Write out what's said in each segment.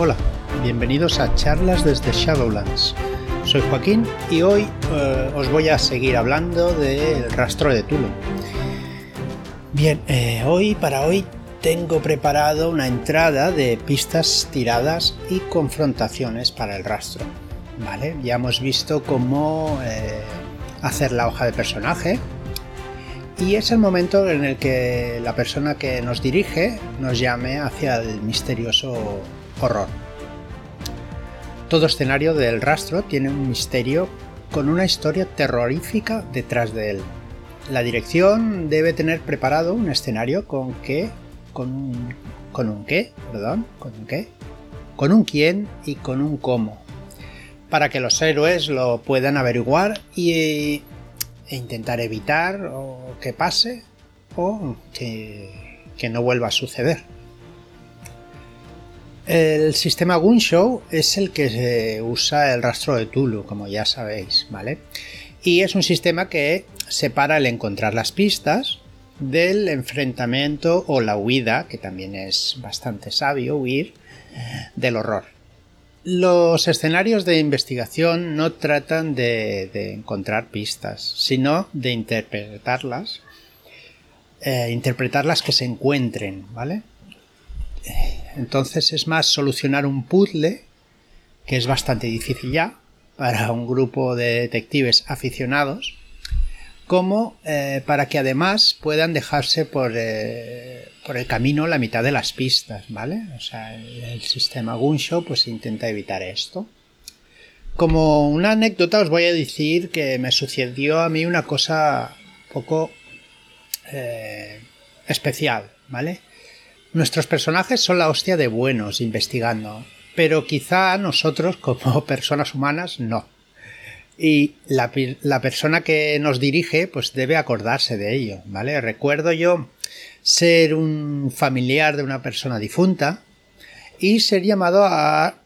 Hola, bienvenidos a charlas desde Shadowlands. Soy Joaquín y hoy eh, os voy a seguir hablando del rastro de Tulo. Bien, eh, hoy para hoy tengo preparado una entrada de pistas tiradas y confrontaciones para el rastro. Vale, ya hemos visto cómo eh, hacer la hoja de personaje, y es el momento en el que la persona que nos dirige nos llame hacia el misterioso horror. Todo escenario del rastro tiene un misterio con una historia terrorífica detrás de él. La dirección debe tener preparado un escenario con qué, con un, con un qué, perdón, con un qué, con un quién y con un cómo, para que los héroes lo puedan averiguar y e intentar evitar que pase o que, que no vuelva a suceder. El sistema Gunshow es el que usa el rastro de Tulu, como ya sabéis, ¿vale? Y es un sistema que separa el encontrar las pistas del enfrentamiento o la huida, que también es bastante sabio huir, del horror. Los escenarios de investigación no tratan de, encontrar pistas, sino de interpretarlas, eh, interpretar las que se encuentren, ¿vale? Entonces es más solucionar un puzzle, que es bastante difícil ya, para un grupo de detectives aficionados, como eh, para que además puedan dejarse por, eh, por, el camino la mitad de las pistas, ¿vale? O sea, el, sistema Gunshow pues intenta evitar esto. Como una anécdota os voy a decir que me sucedió a mí una cosa poco eh, especial, ¿vale? Nuestros personajes son la hostia de buenos investigando, pero quizá nosotros como personas humanas no y la, persona que nos dirige pues debe acordarse de ello, ¿vale? Recuerdo yo ser un familiar de una persona difunta y ser llamado a,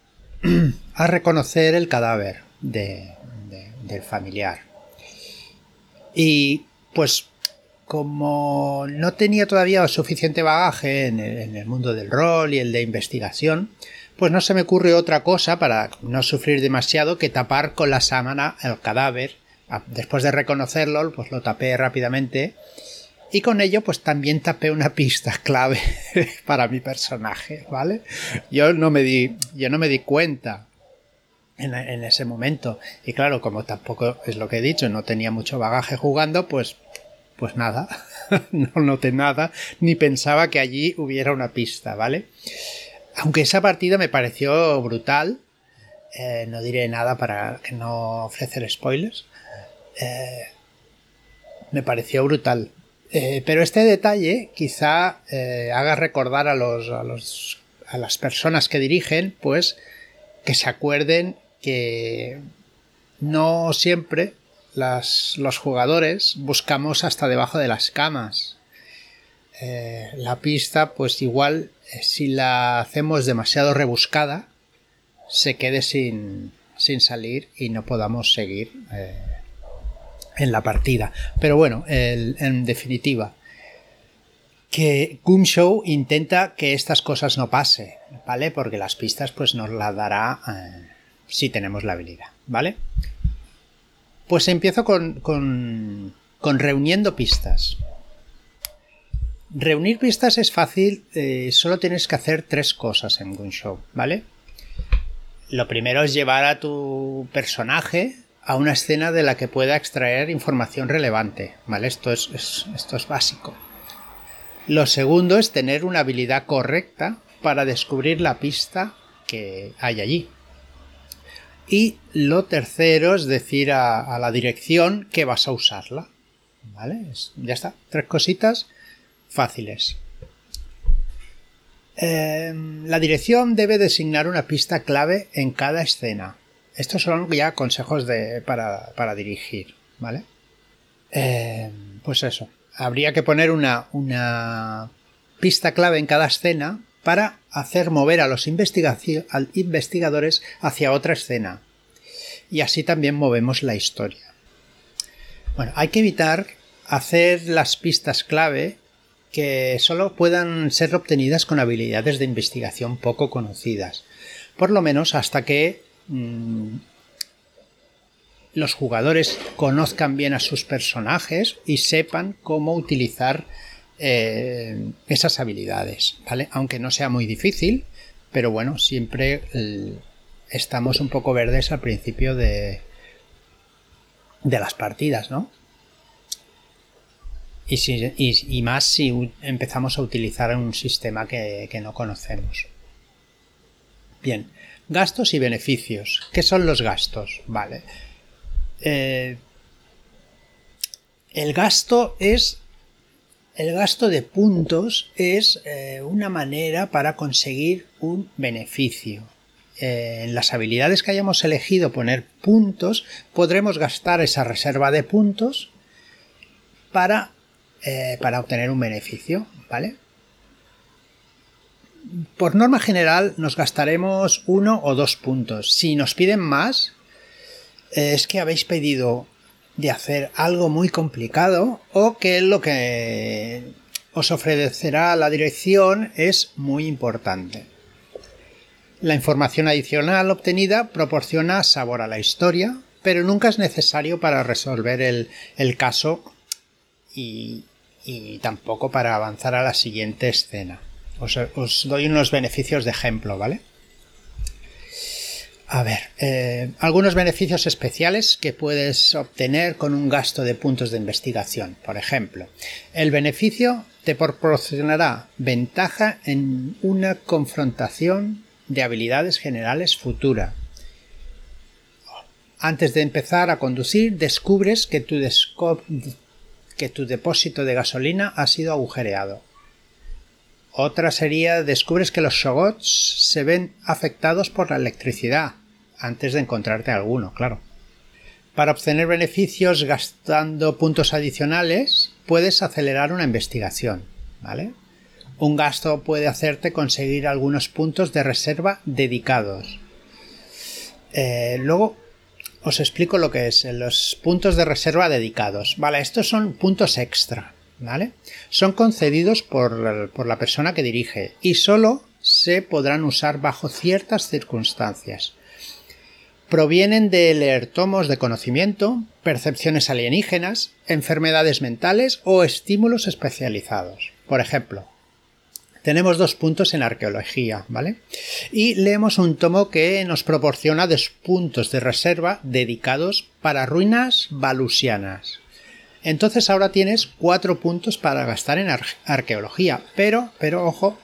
a reconocer el cadáver de, del familiar. Y pues como no tenía todavía suficiente bagaje en el mundo del rol y el de investigación, pues no se me ocurre otra cosa para no sufrir demasiado que tapar con la sábana el cadáver. Ah, después de reconocerlo, pues lo tapé rápidamente y con ello pues también tapé una pista clave para mi personaje, ¿vale? Yo no me di, yo no me di cuenta en, en, ese momento y claro, como tampoco es lo que he dicho, no tenía mucho bagaje jugando, pues pues nada, no noté nada ni pensaba que allí hubiera una pista, ¿vale? Aunque esa partida me pareció brutal, eh, no diré nada para que no ofrecer spoilers, eh, me pareció brutal. Eh, pero este detalle quizá haga recordar a, los, a, los, a las personas que dirigen, pues, que se acuerden que no siempre las, los jugadores buscamos hasta debajo de las camas. la pista, pues igual si la hacemos demasiado rebuscada, se quede sin, salir y no podamos seguir eh, en la partida. Pero bueno, en definitiva, que Show intenta que estas cosas no pase, ¿vale? Porque las pistas pues nos las dará eh, si tenemos la habilidad, ¿vale? Pues empiezo con, con, con reuniendo pistas. Reunir pistas es fácil, eh, solo tienes que hacer tres cosas en Gunshow, ¿vale? Lo primero es llevar a tu personaje a una escena de la que pueda extraer información relevante, ¿vale? Esto es, esto es básico. Lo segundo es tener una habilidad correcta para descubrir la pista que hay allí. Y lo tercero es decir a, la dirección que vas a usarla. ¿Vale? ya está. Tres cositas fáciles. Em, la dirección debe designar una pista clave en cada escena. Estos son ya consejos para, dirigir, ¿vale? Em, pues eso. Habría que poner una, una pista clave en cada escena para hacer mover a los investigadores hacia otra escena. Y así también movemos la historia. Bueno, hay que evitar hacer las pistas clave que solo puedan ser obtenidas con habilidades de investigación poco conocidas, por lo menos hasta que mm, los jugadores conozcan bien a sus personajes y sepan cómo utilizar eh, esas habilidades, ¿vale? Aunque no sea muy difícil, pero bueno, siempre estamos un poco verdes al principio de, de las partidas, ¿no? Y, más si empezamos a utilizar un sistema que, no conocemos. Bien, gastos y beneficios. ¿Qué son los gastos? Vale. Eh, el gasto es. El gasto de puntos es eh, una manera para conseguir un beneficio. Eh, en las habilidades que hayamos elegido poner puntos, podremos gastar esa reserva de puntos para eh, para obtener un beneficio, ¿vale? Por norma general nos gastaremos uno o dos puntos. Si nos piden más, es que habéis pedido de hacer algo muy complicado o que lo que os ofrecerá la dirección es muy importante. La información adicional obtenida proporciona sabor a la historia, pero nunca es necesario para resolver el, el caso y, y tampoco para avanzar a la siguiente escena. Os, doy unos beneficios de ejemplo, ¿vale? A ver, eh, algunos beneficios especiales que puedes obtener con un gasto de puntos de investigación. Por ejemplo, el beneficio te proporcionará ventaja en una confrontación de habilidades generales futura. Antes de empezar a conducir, descubres que tu, que tu depósito de gasolina ha sido agujereado. Otra sería descubres que los shogots se ven afectados por la electricidad, antes de encontrarte alguno, claro. Para obtener beneficios gastando puntos adicionales, puedes acelerar una investigación, ¿vale? Un gasto puede hacerte conseguir algunos puntos de reserva dedicados. Eh, luego, os explico lo que es los puntos de reserva dedicados. Vale, estos son puntos extra, ¿vale? Son concedidos por, por la persona que dirige y solo se podrán usar bajo ciertas circunstancias. Provienen de leer tomos de conocimiento, percepciones alienígenas, enfermedades mentales o estímulos especializados. Por ejemplo, tenemos dos puntos en arqueología, ¿vale? Y leemos un tomo que nos proporciona dos puntos de reserva dedicados para ruinas balusianas. Entonces ahora tienes cuatro puntos para gastar en arqueología, pero, pero ojo,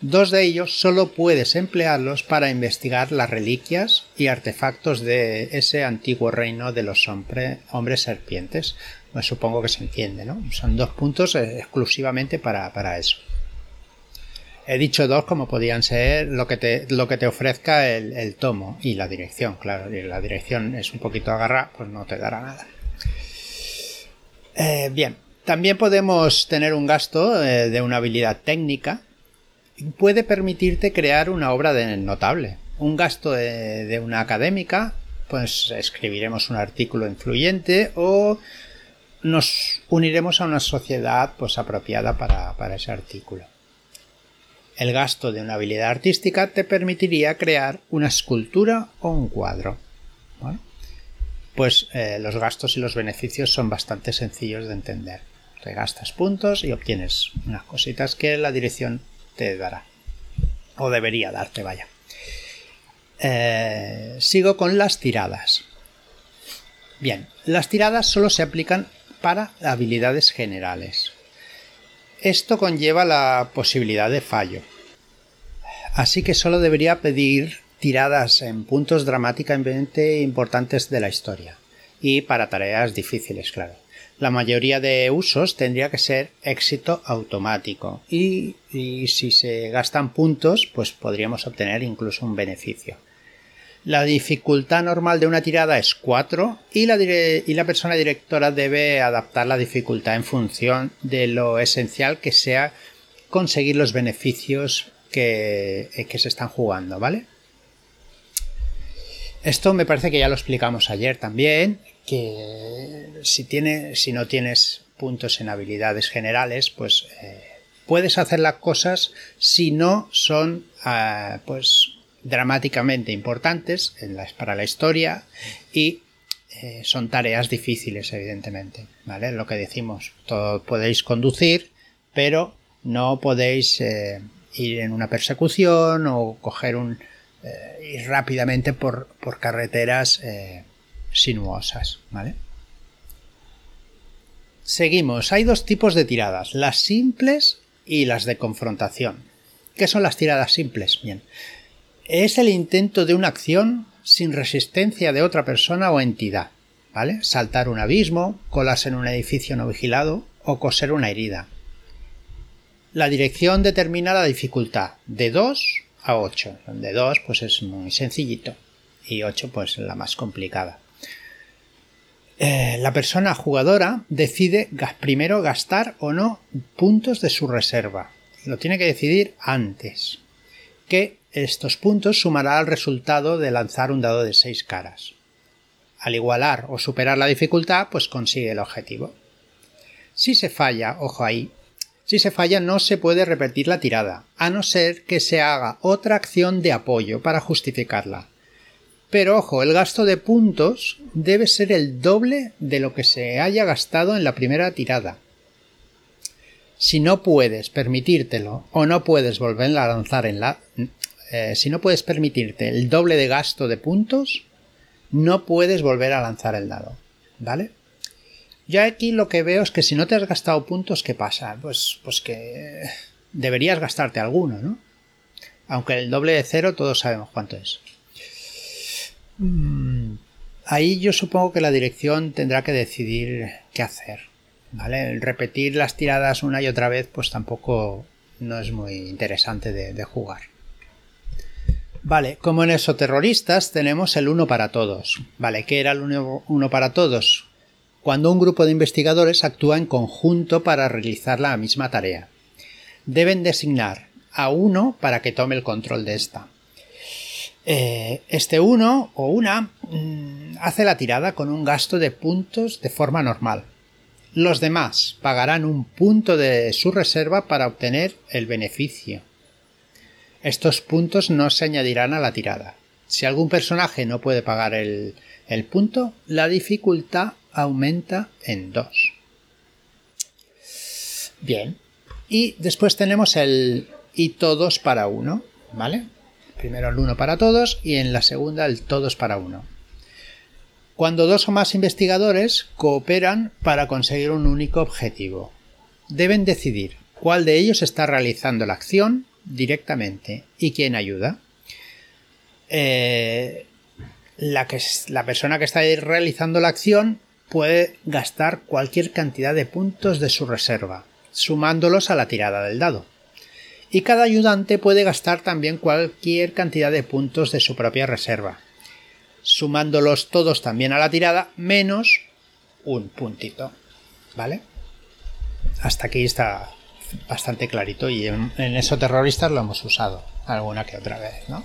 dos de ellos solo puedes emplearlos para investigar las reliquias y artefactos de ese antiguo reino de los hombres serpientes. Pues supongo que se entiende, ¿no? Son dos puntos eh, exclusivamente para, para eso. He dicho dos como podían ser lo que te, lo que te ofrezca el, tomo y la dirección, claro. Y la dirección es un poquito agarrada, pues no te dará nada. Eh, bien, también podemos tener un gasto eh, de una habilidad técnica. Puede permitirte crear una obra de notable. Un gasto de, una académica, pues escribiremos un artículo influyente o nos uniremos a una sociedad pues apropiada para ese artículo. El gasto de una habilidad artística te permitiría crear una escultura o un cuadro. Pues eh, los gastos y los beneficios son bastante sencillos de entender. Te gastas puntos y obtienes unas cositas que la dirección te dará. O debería darte, vaya. Eh, sigo con las tiradas. Bien, las tiradas solo se aplican para habilidades generales. Esto conlleva la posibilidad de fallo. Así que solo debería pedir tiradas en puntos dramáticamente importantes de la historia. Y para tareas difíciles, claro. La mayoría de usos tendría que ser éxito automático. Y, si se gastan puntos, pues podríamos obtener incluso un beneficio. La dificultad normal de una tirada es 4 y la, y la, persona directora debe adaptar la dificultad en función de lo esencial que sea conseguir los beneficios que, que se están jugando, ¿vale? Esto me parece que ya lo explicamos ayer también, que si, tiene, si no tienes puntos en habilidades generales, pues eh, puedes hacer las cosas si no son, ah, pues dramáticamente importantes para la historia y eh, son tareas difíciles, evidentemente. ¿Vale? Lo que decimos, todo podéis conducir, pero no podéis eh, ir en una persecución o coger un. Ir rápidamente por, por carreteras sinuosas. ¿Vale? Seguimos. Hay dos tipos de tiradas: las simples y las de confrontación. ¿Qué son las tiradas simples? Bien. Es el intento de una acción sin resistencia de otra persona o entidad, ¿vale? Saltar un abismo, colarse en un edificio no vigilado o coser una herida. La dirección determina la dificultad de 2 a 8. De 2 pues es muy sencillito y 8 pues la más complicada. Eh, la persona jugadora decide primero gastar o no puntos de su reserva. Lo tiene que decidir antes. Que estos puntos sumará al resultado de lanzar un dado de 6 caras. Al igualar o superar la dificultad, pues consigue el objetivo. Si se falla, ojo ahí, si se falla no se puede repetir la tirada, a no ser que se haga otra acción de apoyo para justificarla. Pero ojo, el gasto de puntos debe ser el doble de lo que se haya gastado en la primera tirada. Si no puedes permitírtelo o no puedes volver a lanzar en la eh, si no puedes permitirte el doble de gasto de puntos, no puedes volver a lanzar el dado. ¿Vale? Ya aquí lo que veo es que si no te has gastado puntos, ¿qué pasa? Pues, pues que deberías gastarte alguno, ¿no? Aunque el doble de cero todos sabemos cuánto es. Mm, ahí yo supongo que la dirección tendrá que decidir qué hacer. ¿Vale? Repetir las tiradas una y otra vez, pues tampoco no es muy interesante de jugar. Vale, como en eso terroristas tenemos el uno para todos. Vale, ¿qué era el uno, para todos? Cuando un grupo de investigadores actúa en conjunto para realizar la misma tarea. Deben designar a uno para que tome el control de esta. Eh, este uno o una mm, hace la tirada con un gasto de puntos de forma normal. Los demás pagarán un punto de su reserva para obtener el beneficio. Estos puntos no se añadirán a la tirada. Si algún personaje no puede pagar el, punto, la dificultad aumenta en 2. Bien. Y después tenemos el y todos para uno, ¿vale? Primero el uno para todos y en la segunda el todos para uno. Cuando dos o más investigadores cooperan para conseguir un único objetivo, deben decidir cuál de ellos está realizando la acción directamente. ¿Y quién ayuda? Eh, la, que, la persona que está realizando la acción puede gastar cualquier cantidad de puntos de su reserva, sumándolos a la tirada del dado. Y cada ayudante puede gastar también cualquier cantidad de puntos de su propia reserva, sumándolos todos también a la tirada, menos un puntito. ¿Vale? Hasta aquí está bastante clarito y en, eso terroristas lo hemos usado alguna que otra vez, ¿no?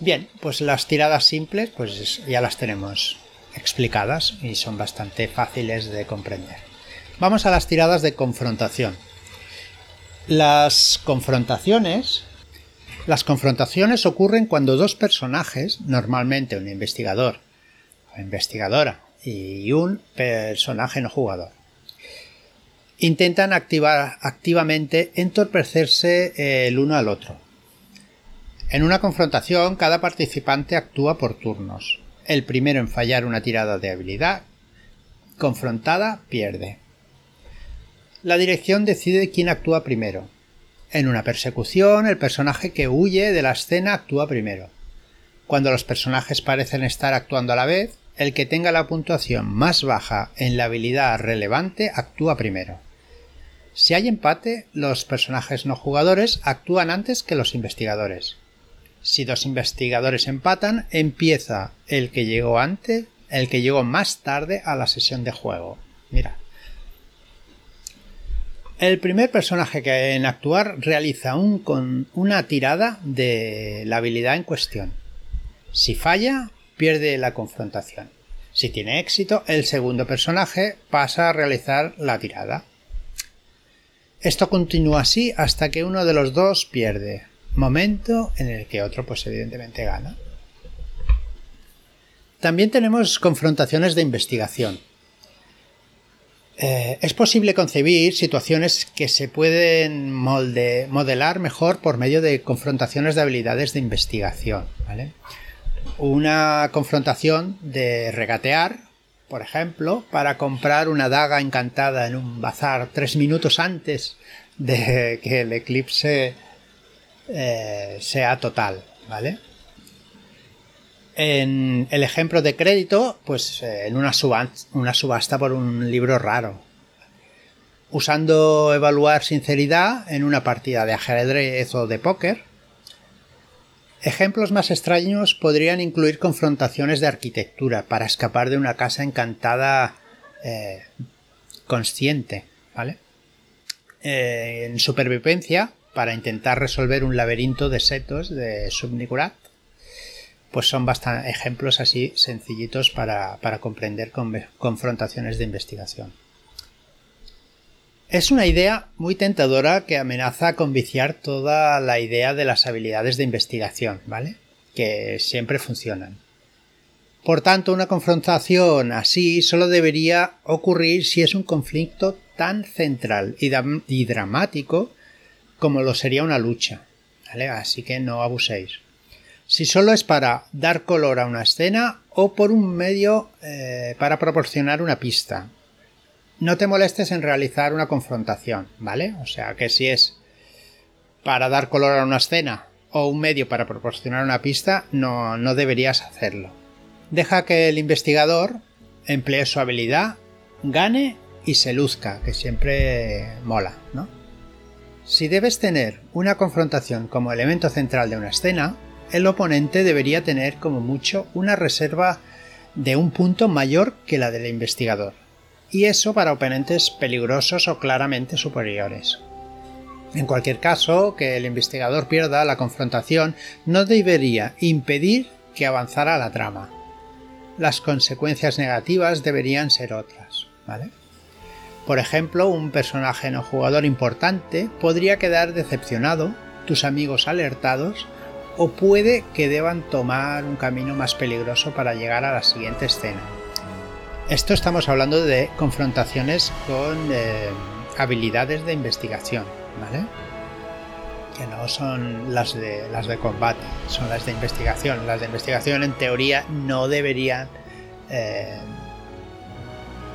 Bien, pues las tiradas simples pues ya las tenemos explicadas y son bastante fáciles de comprender. Vamos a las tiradas de confrontación. Las confrontaciones las confrontaciones ocurren cuando dos personajes, normalmente un investigador o investigadora y un personaje no jugador, intentan activar activamente entorpecerse eh, el uno al otro. En una confrontación, cada participante actúa por turnos. El primero en fallar una tirada de habilidad confrontada pierde. La dirección decide quién actúa primero. En una persecución, el personaje que huye de la escena actúa primero. Cuando los personajes parecen estar actuando a la vez, el que tenga la puntuación más baja en la habilidad relevante actúa primero. Si hay empate, los personajes no jugadores actúan antes que los investigadores. Si dos investigadores empatan, empieza el que llegó antes, el que llegó más tarde a la sesión de juego. Mira. El primer personaje que en actuar realiza un, con una tirada de la habilidad en cuestión. Si falla, pierde la confrontación. Si tiene éxito, el segundo personaje pasa a realizar la tirada. Esto continúa así hasta que uno de los dos pierde. momento en el que otro pues evidentemente gana. También tenemos confrontaciones de investigación. Eh, es posible concebir situaciones que se pueden modelar mejor por medio de confrontaciones de habilidades de investigación. Una confrontación de regatear, por ejemplo, para comprar una daga encantada en un bazar tres minutos antes de que el eclipse eh, sea total, ¿vale? En el ejemplo de crédito, pues eh, en una subasta, una subasta por un libro raro. Usando evaluar sinceridad en una partida de ajedrez o de póker. Ejemplos más extraños podrían incluir confrontaciones de arquitectura para escapar de una casa encantada eh, consciente, ¿vale? Eh, en supervivencia, para intentar resolver un laberinto de setos de Subnigurat pues son bastante ejemplos así sencillitos para, comprender confrontaciones de investigación. Es una idea muy tentadora que amenaza con viciar toda la idea de las habilidades de investigación, ¿vale? Que siempre funcionan. Por tanto, una confrontación así solo debería ocurrir si es un conflicto tan central y, y dramático como lo sería una lucha. ¿vale? Así que no abuséis si solo es para dar color a una escena o por un medio eh, para proporcionar una pista. No te molestes en realizar una confrontación, ¿vale? O sea que si es para dar color a una escena o un medio para proporcionar una pista, no, no deberías hacerlo. Deja que el investigador emplee su habilidad, gane y se luzca, que siempre mola, ¿no? Si debes tener una confrontación como elemento central de una escena, el oponente debería tener como mucho una reserva de un punto mayor que la del investigador, y eso para oponentes peligrosos o claramente superiores. En cualquier caso, que el investigador pierda la confrontación no debería impedir que avanzara la trama. Las consecuencias negativas deberían ser otras, ¿vale? Por ejemplo, un personaje no jugador importante podría quedar decepcionado, tus amigos alertados o puede que deban tomar un camino más peligroso para llegar a la siguiente escena. Esto estamos hablando de confrontaciones con eh, habilidades de investigación, ¿vale? Que no son las de, las de combate, son las de investigación. Las de investigación en teoría no deberían eh,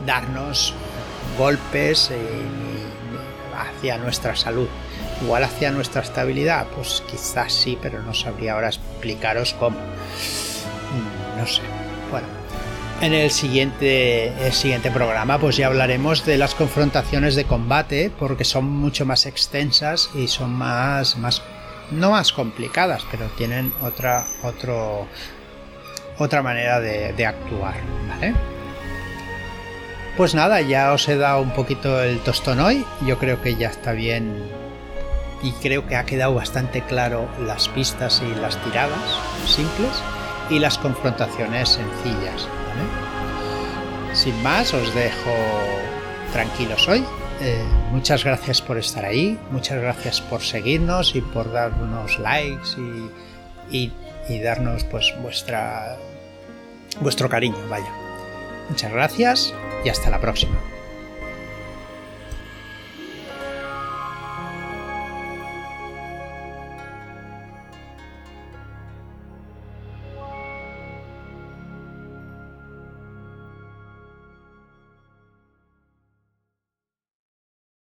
darnos golpes hacia nuestra salud igual hacia nuestra estabilidad, pues quizás sí, pero no sabría ahora explicaros cómo. Mm, no sé. Bueno, en el siguiente, el siguiente programa pues ya hablaremos de las confrontaciones de combate porque son mucho más extensas y son más, más no más complicadas, pero tienen otra, otro, otra manera de, de actuar, ¿vale? Pues nada, ya os he dado un poquito el tostón hoy. Yo creo que ya está bien y creo que ha quedado bastante claro las pistas y las tiradas simples y las confrontaciones sencillas. Sin más, os dejo tranquilos hoy. Eh, muchas gracias por estar ahí, muchas gracias por seguirnos y por darnos likes y, y darnos pues vuestra vuestro cariño, vaya. Muchas gracias y hasta la próxima.